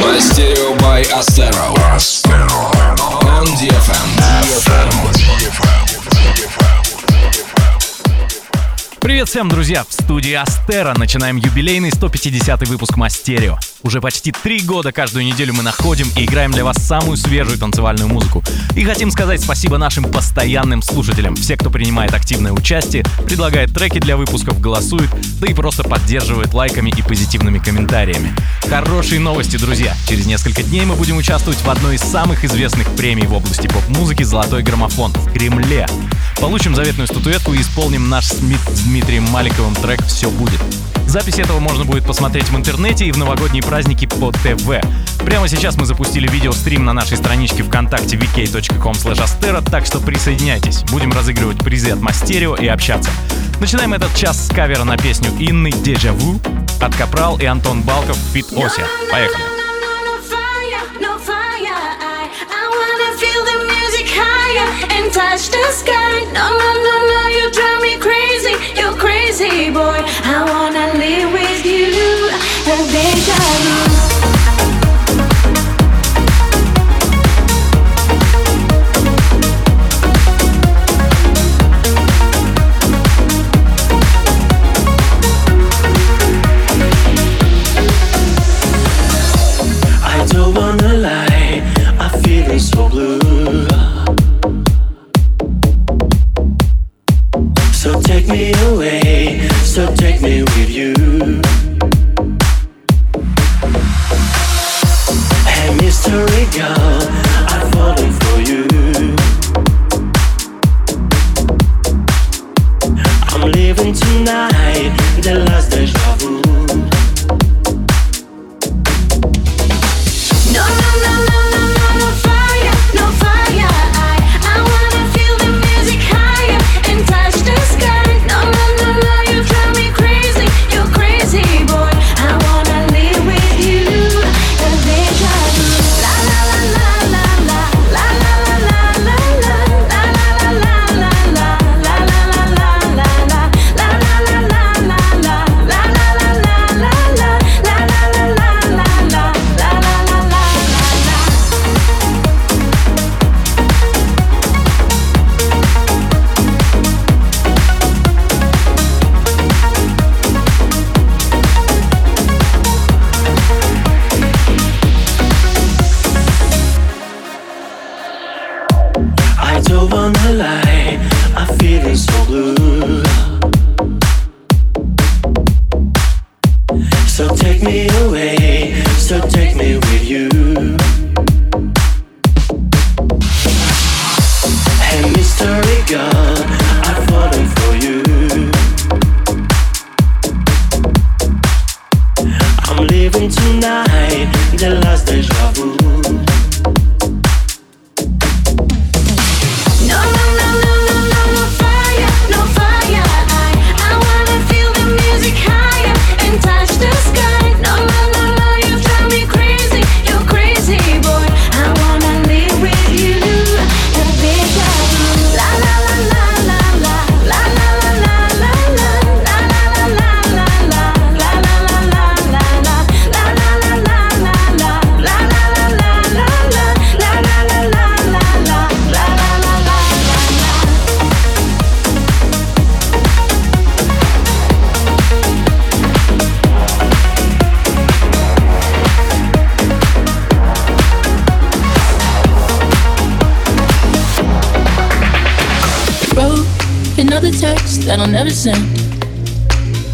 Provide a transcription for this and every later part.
Мастерио by Astero. On DFM. Привет всем, друзья! В студии Астера начинаем юбилейный 150 выпуск Мастерио. Уже почти три года каждую неделю мы находим и играем для вас самую свежую танцевальную музыку. И хотим сказать спасибо нашим постоянным слушателям, все, кто принимает активное участие, предлагает треки для выпусков, голосует, да и просто поддерживает лайками и позитивными комментариями. Хорошие новости, друзья! Через несколько дней мы будем участвовать в одной из самых известных премий в области поп-музыки «Золотой граммофон» в Кремле. Получим заветную статуэтку и исполним наш с Дмитрием Маликовым трек «Все будет». Запись этого можно будет посмотреть в интернете и в новогодние праздники по ТВ. Прямо сейчас мы запустили видеострим на нашей страничке ВКонтакте vk.com так что присоединяйтесь. Будем разыгрывать призы от Мастерио и общаться. Начинаем этот час с кавера на песню Инны «Дежавю» от Капрал и Антон Балков Фит Ося. Поехали! and touch the sky. No, no, no, no, you drive me crazy. You're crazy, boy. I wanna live with you. take me away, so take me with you. Hey, mystery girl, I've fallen for you. I'm leaving tonight, the last.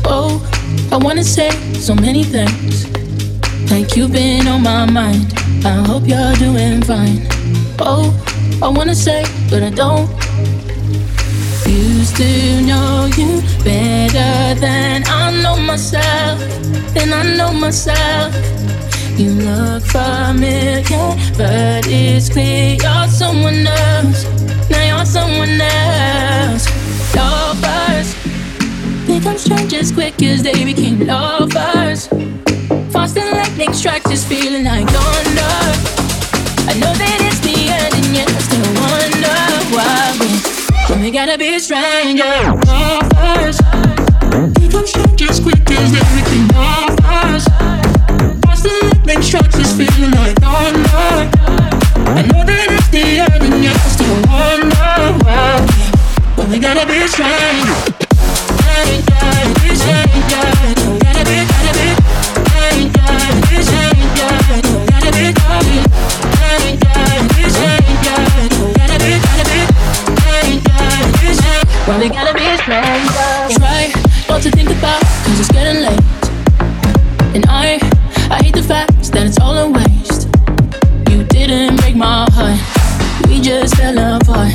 Oh, I wanna say so many things. Like you've been on my mind. I hope you're doing fine. Oh, I wanna say, but I don't. Used to know you better than I know myself. Than I know myself. You look familiar, but it's clear you're someone else. Now you're someone else. Lovers become strangers quick as they became lovers. Fast and lightning strikes this feeling like thunder. I know that it's the end, and yet I still wonder why we only gotta be strangers. Lovers become strangers quick as they became lovers. Fast and lightning strikes this feeling like thunder. I know that it's the end, and yet I still wonder why we only gotta be strangers. Probably gonna be strangers. Try not to think about, cause it's getting late. And I, I hate the fact that it's all a waste. You didn't break my heart, we just fell apart.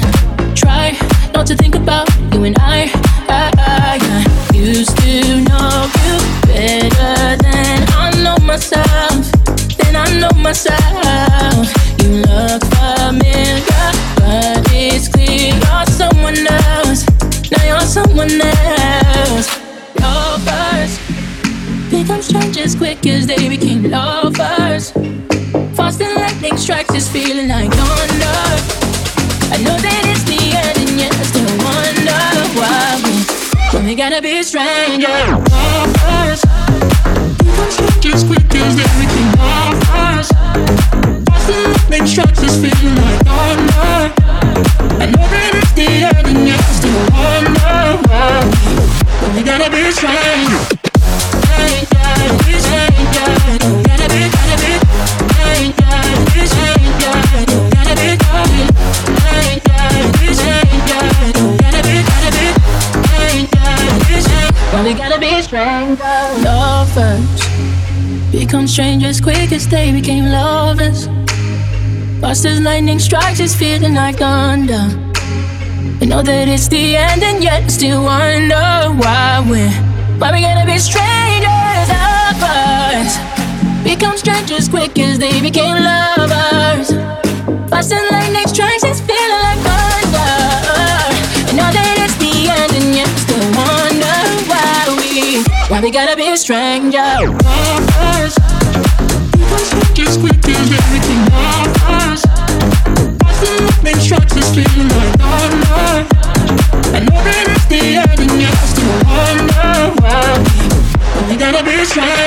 Try not to think about you and I. I, I got used to know you better than I know myself. Than I know myself. Someone else. Lovers become strangers quick as they became lovers. Fast and lightning strikes this feeling like thunder. I know that it's the end, and yet I still wonder why we, we gotta be strangers. Lovers become strangers quick as they became lovers. Fast and lightning strikes this feeling like thunder. I know that we gotta be strangers quick as they became lovers. Fast as lightning strikes, it's feeling like thunder. I know that it's the end, and yet still wonder why we're why we gotta be strangers. Lovers become strangers quick as they became lovers. As lightning strikes, it's feeling like thunder. I know that it's the end, and yet still wonder why we why we gotta be strangers. Become strangers quick as they became lovers. As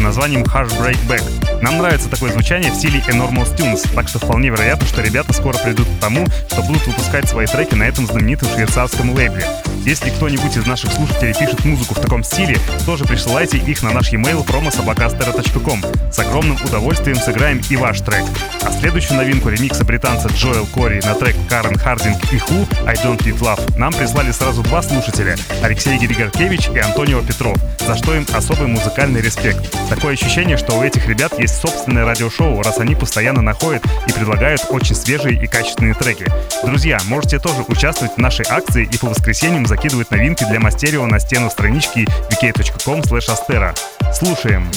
названием Break Back. Нам нравится такое звучание в стиле Enormous Tunes, так что вполне вероятно, что ребята скоро придут к тому, что будут выпускать свои треки на этом знаменитом швейцарском лейбле. Если кто-нибудь из наших слушателей пишет музыку в таком стиле, тоже присылайте их на наш e-mail promosobakastera.com. С огромным удовольствием сыграем и ваш трек. А следующую новинку ремикса британца Джоэл Кори на трек Карен Хардинг и Ху «I Don't Need Love» нам прислали сразу два слушателя — Алексей Григоркевич и Антонио Петров, за что им особый музыкальный респект. Такое ощущение, что у этих ребят есть собственное радиошоу, раз они постоянно находят и предлагают очень свежие и качественные треки. Друзья, можете тоже участвовать в нашей акции и по воскресеньям закидывать новинки для Мастерио на стену странички vk.com. Слушаем!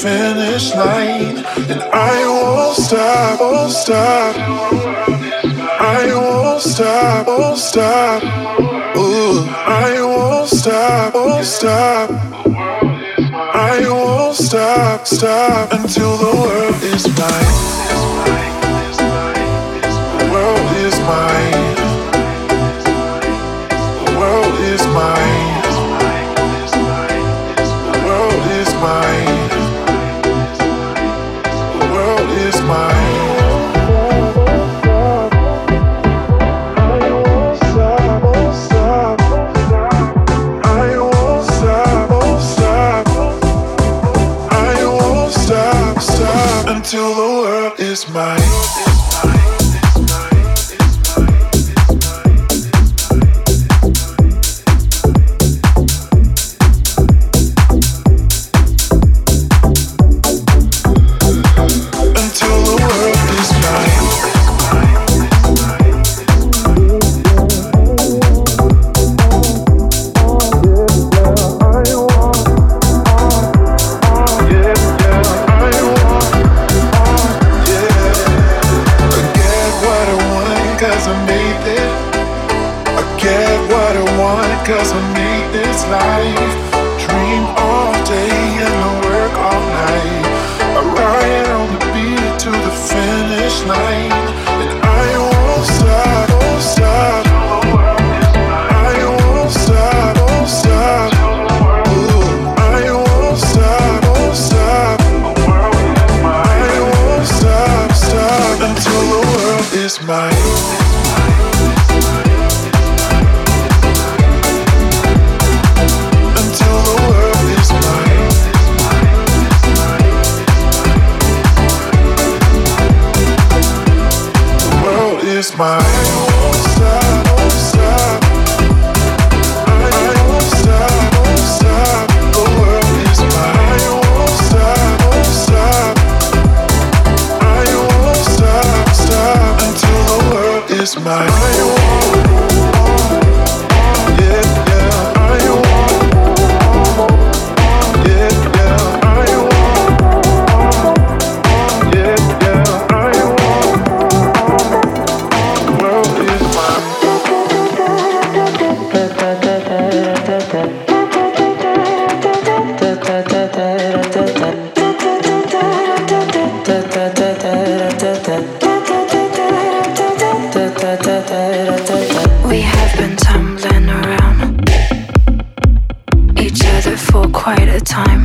finish line, and I won't stop, won't stop. I won't stop, won't stop. Ooh, I won't stop, won't stop. I won't stop, stop until the world is mine. quite a time.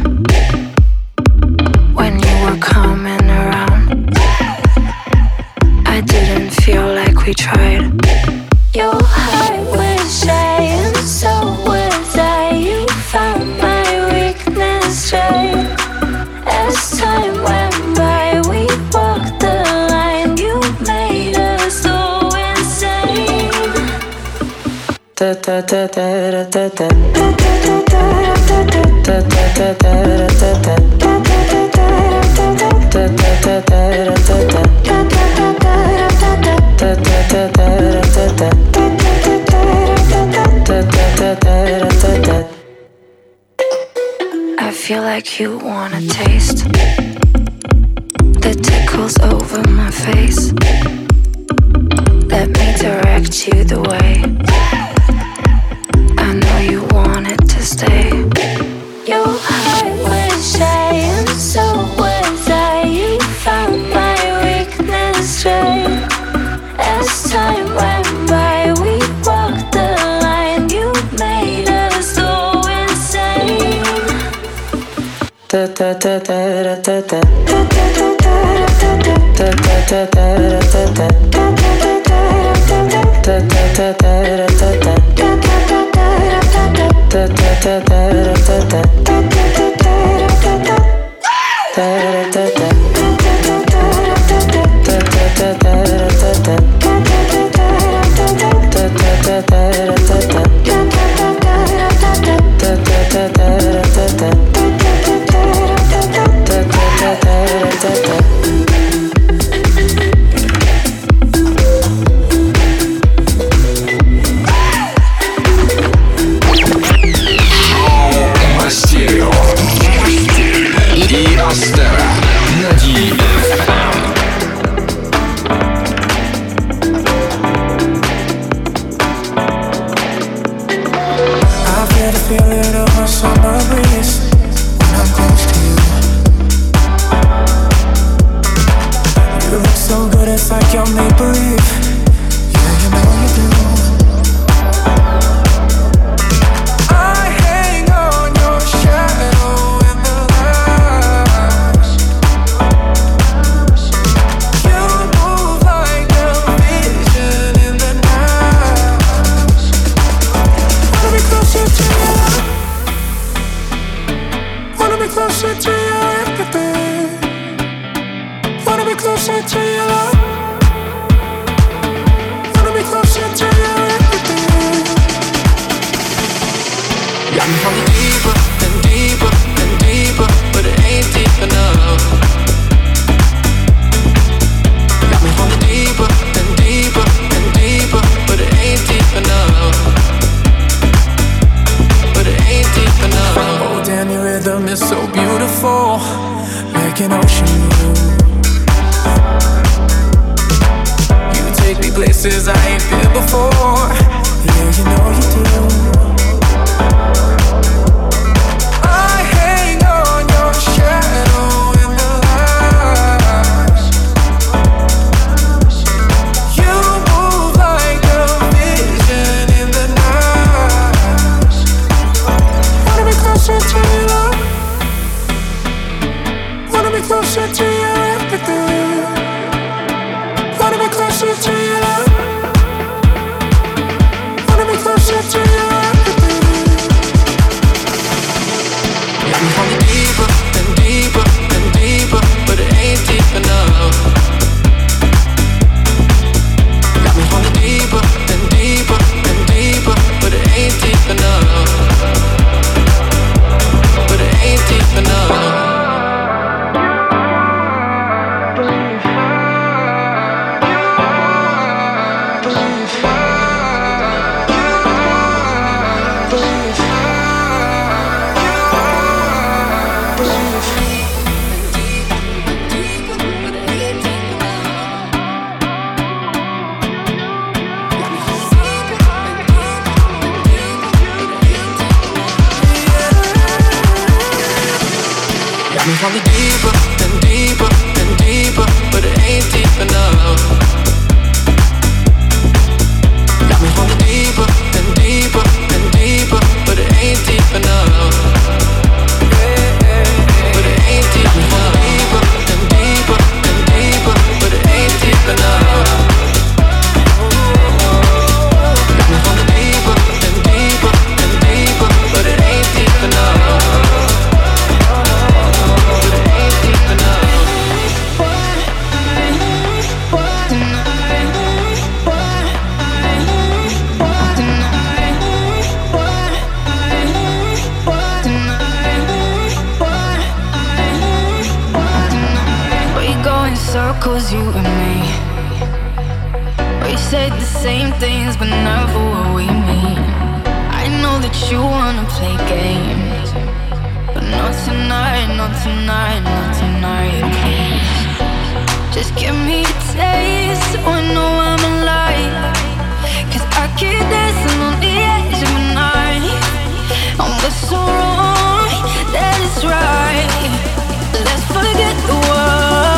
circles, you and me. We say the same things, but never what we mean. I know that you wanna play games, but not tonight, not tonight, not tonight. Just give me a taste so I know I'm alive. Cause I keep dancing on the edge of my knife. And what's so wrong? That is right. Let's forget the world.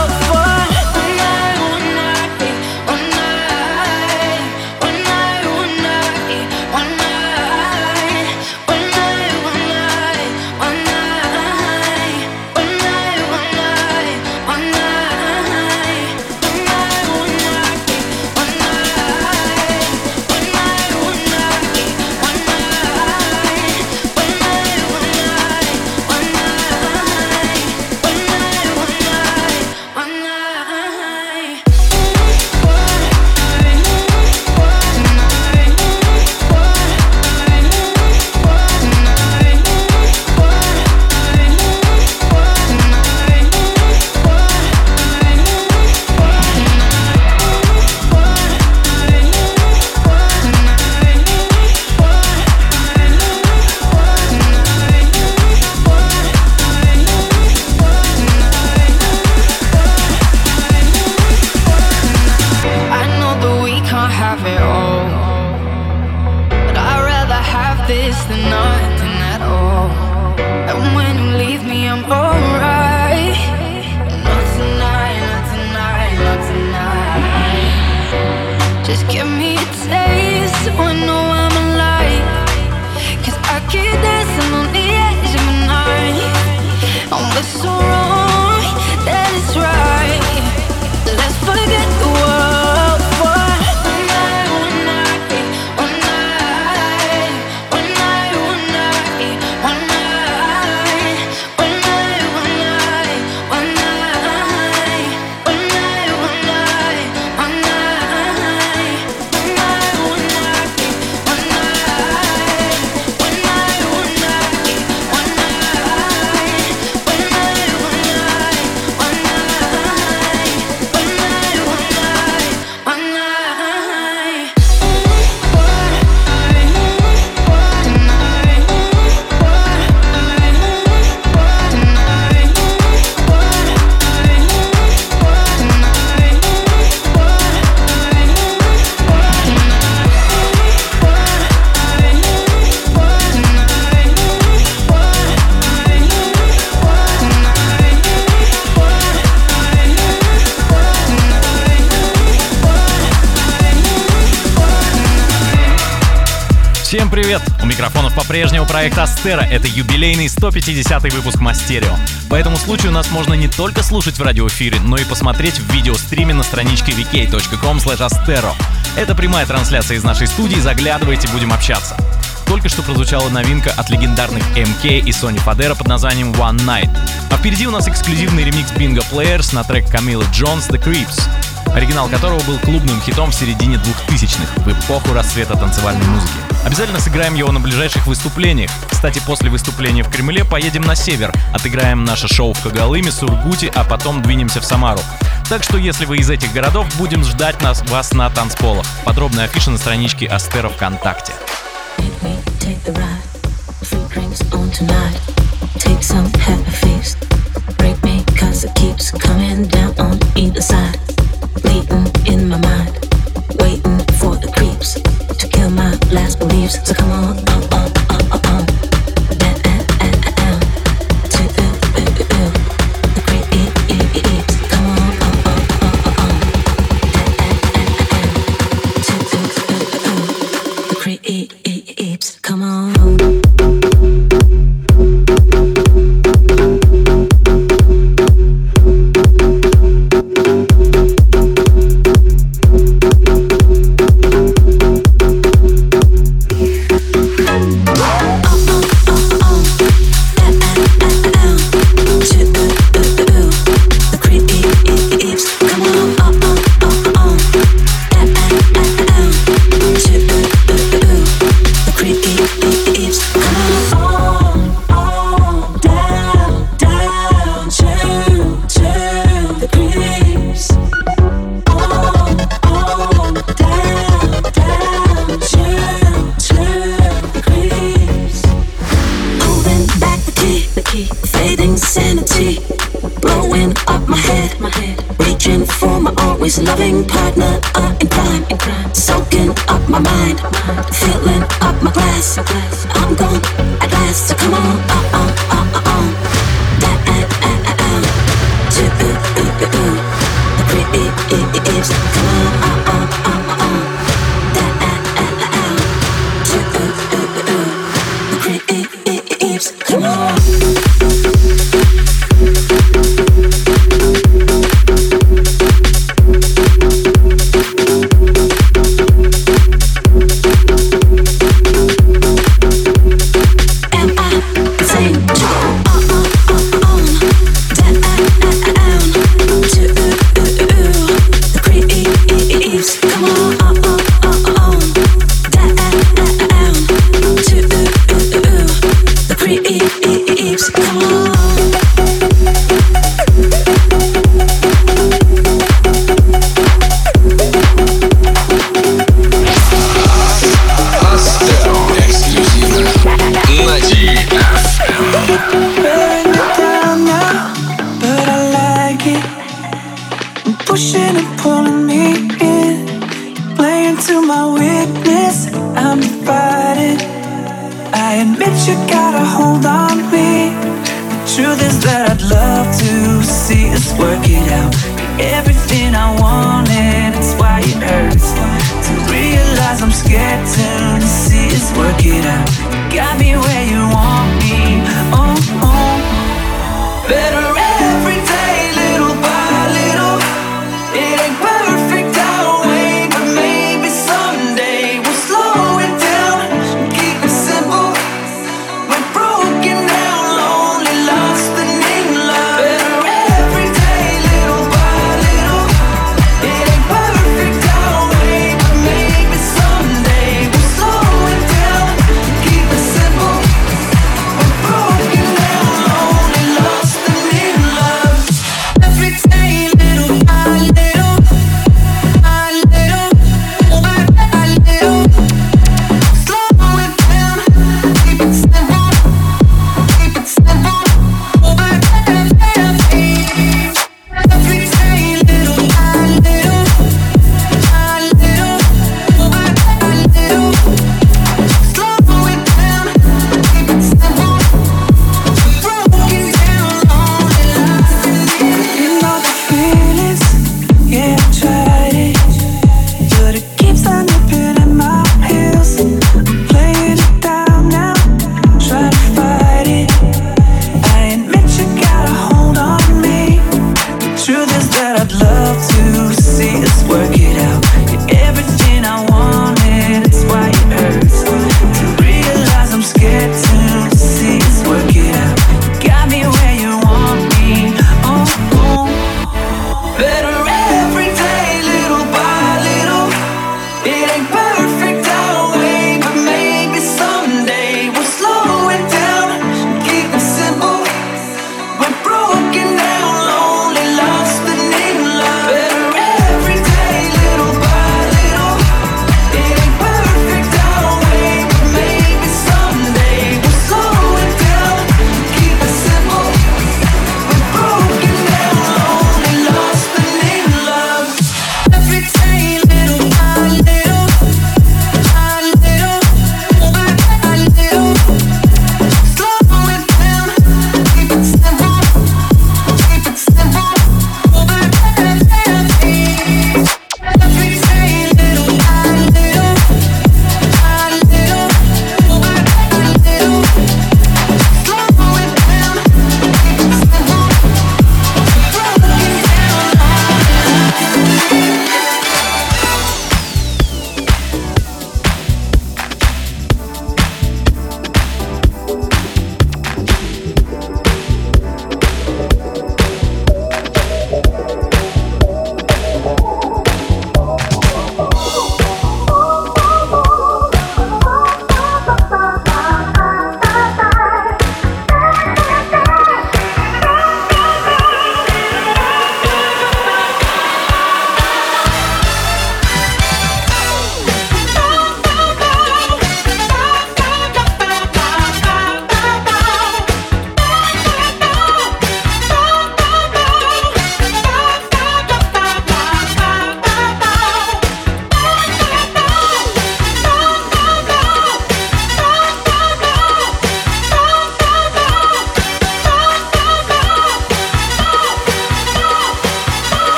проект Астера. Это юбилейный 150 выпуск Мастерио. По этому случаю нас можно не только слушать в радиоэфире, но и посмотреть в видеостриме на страничке vk.com. Это прямая трансляция из нашей студии. Заглядывайте, будем общаться. Только что прозвучала новинка от легендарных MK и Sony Фадера под названием One Night. А впереди у нас эксклюзивный ремикс Bingo Players на трек Камилы Джонс The Creeps, оригинал которого был клубным хитом в середине 2000-х, в эпоху рассвета танцевальной музыки. Обязательно сыграем его на ближайших выступлениях. Кстати, после выступления в Кремле поедем на север, отыграем наше шоу в Когалыме, Сургуте, а потом двинемся в Самару. Так что если вы из этих городов, будем ждать нас, вас на танцполах. Подробная афиша на страничке Астера ВКонтакте. Take. Break me, cause it keeps coming down on either side. Bleeding in my mind. waves, so come on up.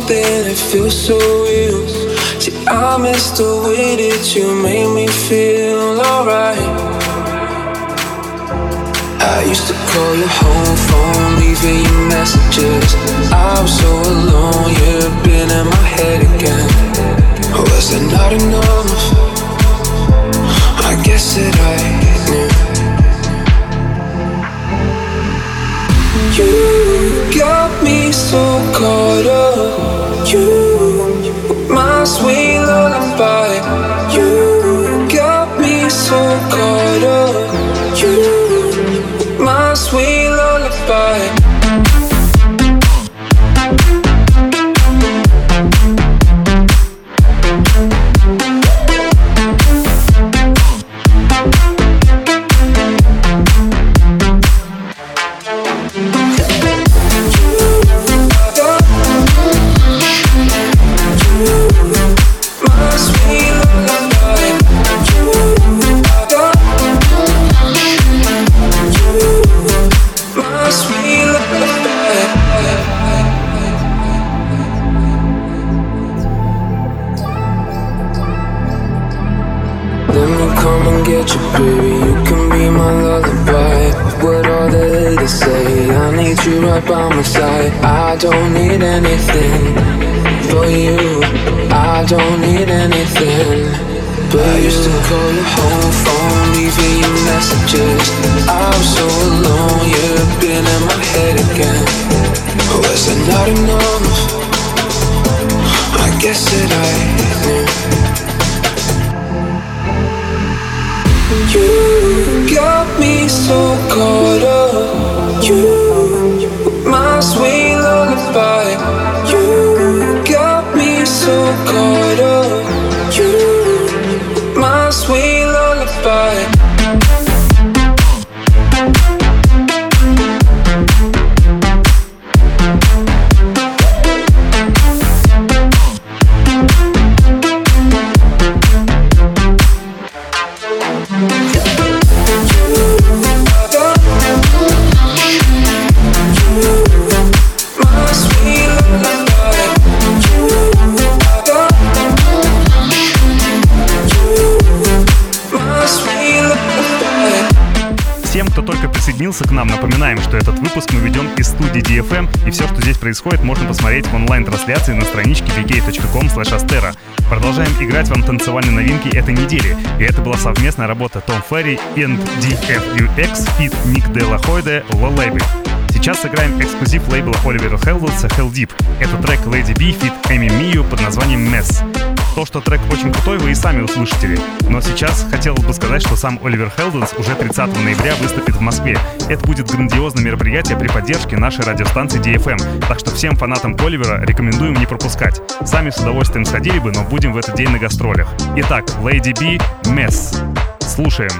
Something that feels so real. See, I miss the way that you made me feel alright. I used to call your home phone, leaving you messages. I was so alone, you've been in my head again. Was it not enough? I guess that I knew. You got me so caught up. You, my sweet lullaby. You got me so caught up. You, You got me so caught up. You, my sweet происходит, можно посмотреть в онлайн-трансляции на страничке vk.com. Продолжаем играть вам танцевальные новинки этой недели, и это была совместная работа Том Ферри и DFUX Fit Ник Де Ла Хойде Ло Лейбл. Сейчас сыграем эксклюзив лейбла Оливера Хелденса Hell Deep. Это трек Lady B Fit Эми Мию под названием Mess. То, что трек очень крутой, вы и сами услышите. Но сейчас хотелось бы сказать, что сам Оливер Хелденс уже 30 ноября выступит в Москве. Это будет грандиозное мероприятие при поддержке нашей радиостанции DFM. Так что всем фанатам Оливера рекомендуем не пропускать. Сами с удовольствием сходили бы, но будем в этот день на гастролях. Итак, Lady B, Mess. Слушаем.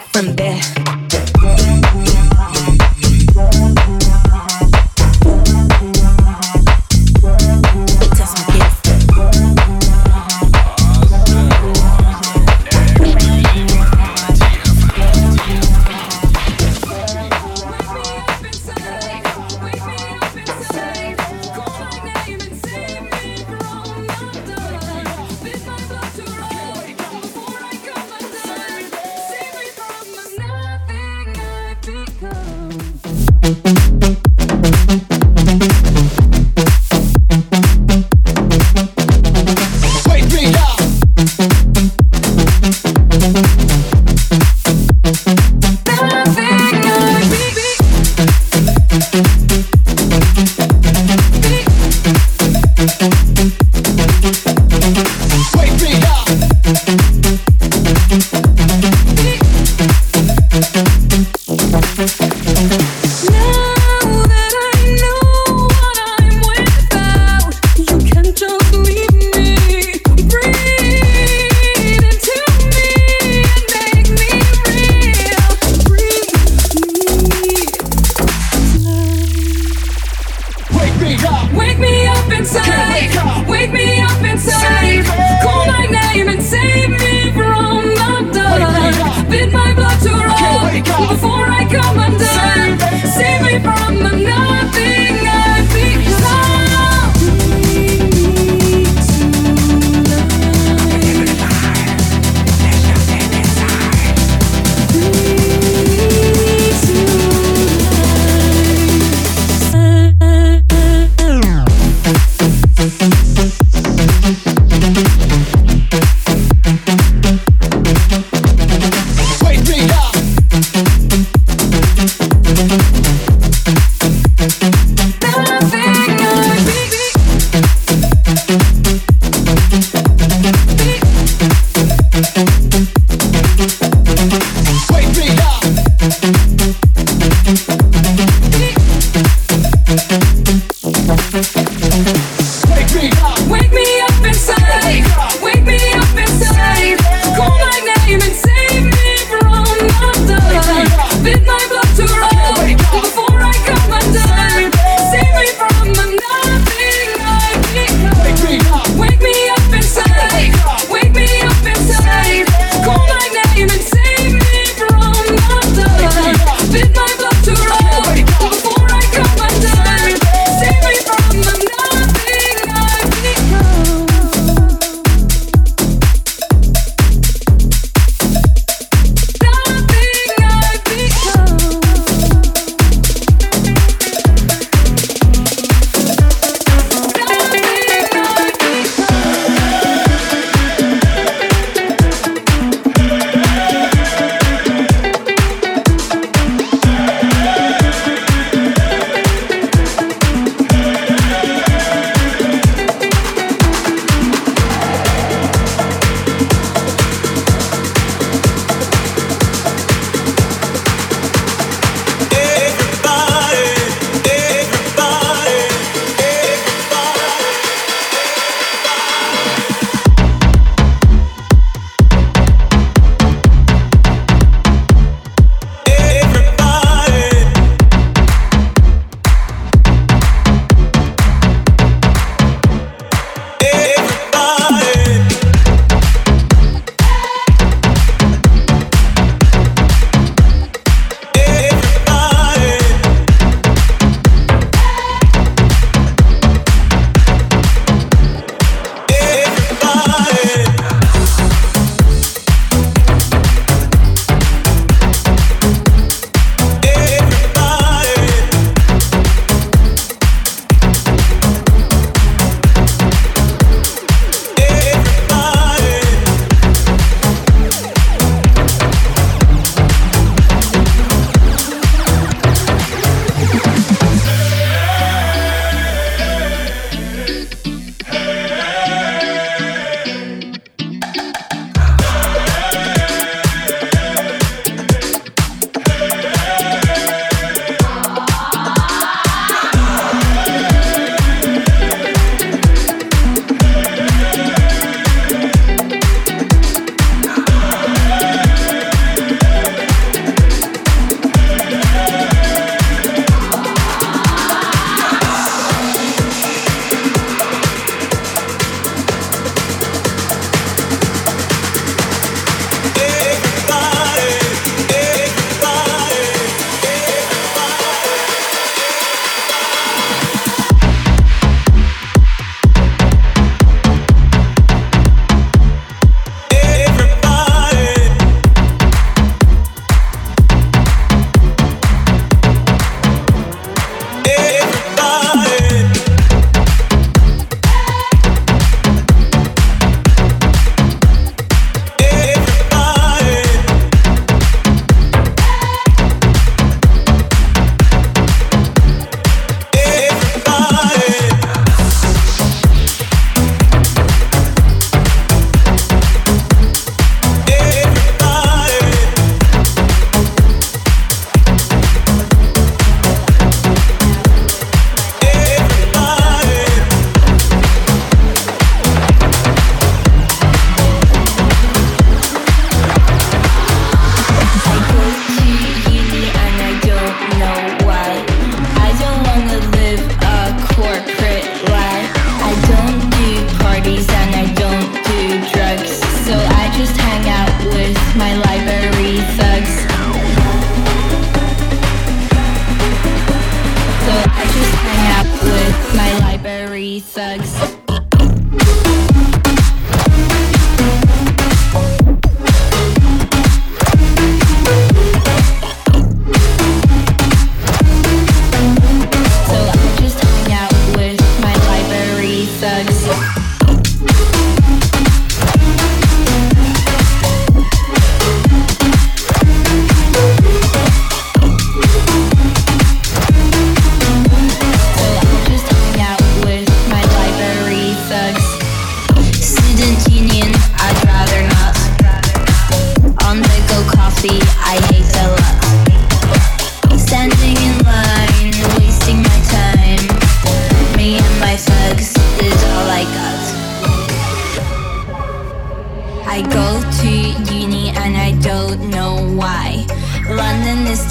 From there.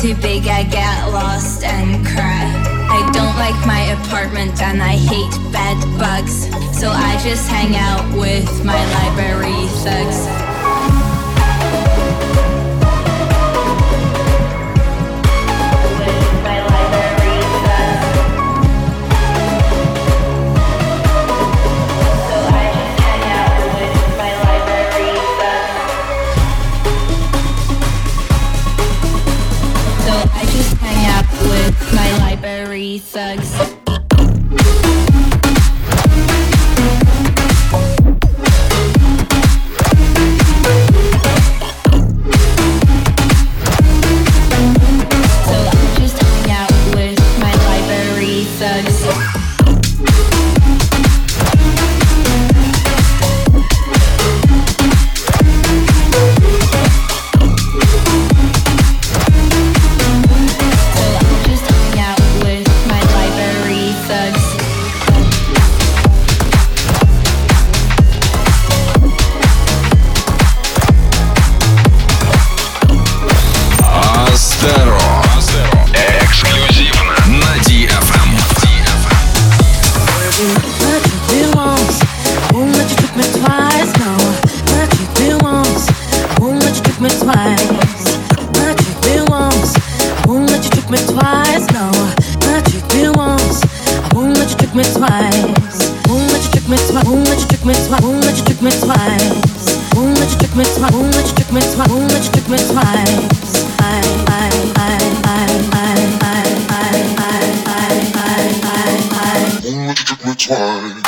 too big, I get lost and cry. I don't like my apartment and I hate bed bugs, so I just hang out with my library thugs. twice. Won't let you trick me twice. Won't let you trick me twice. Won't let you trick me twice. Won't let you trick me twice.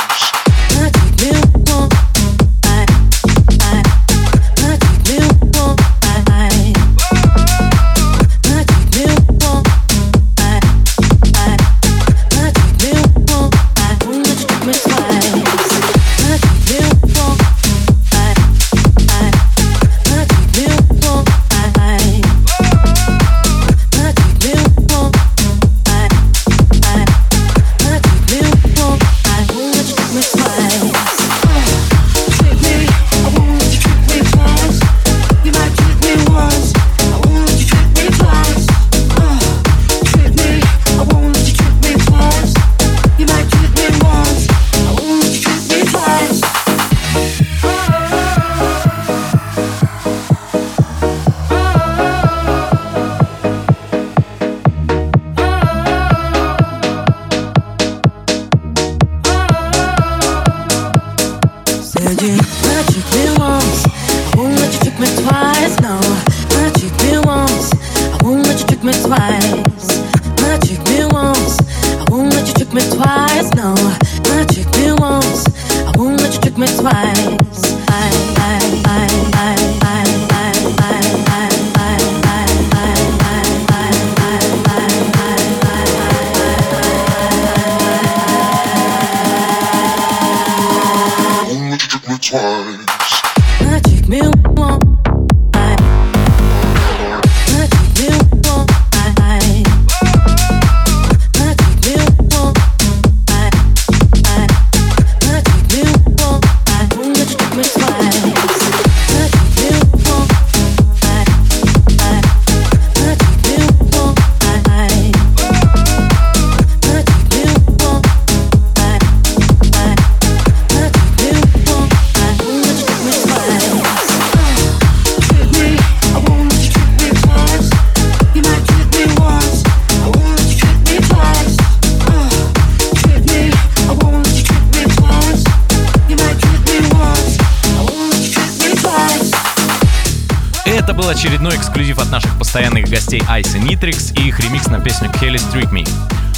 Ice Nitrix и их ремикс на песню Kelly Street Me.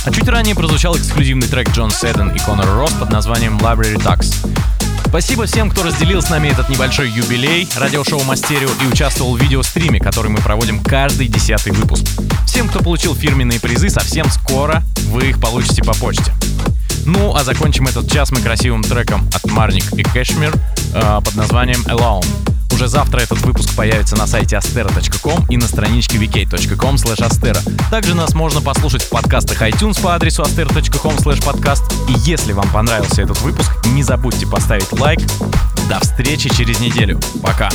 А чуть ранее прозвучал эксклюзивный трек Джон Седен и Конор Росс под названием Library Ducks. Спасибо всем, кто разделил с нами этот небольшой юбилей, радиошоу Мастерио и участвовал в видеостриме, который мы проводим каждый десятый выпуск. Всем, кто получил фирменные призы, совсем скоро вы их получите по почте. Ну, а закончим этот час мы красивым треком от Марник и Кэшмир э, под названием Alone. Уже завтра этот выпуск появится на сайте astera.com и на страничке vk.com astera. Также нас можно послушать в подкастах iTunes по адресу astera.com podcast. И если вам понравился этот выпуск, не забудьте поставить лайк. До встречи через неделю. Пока.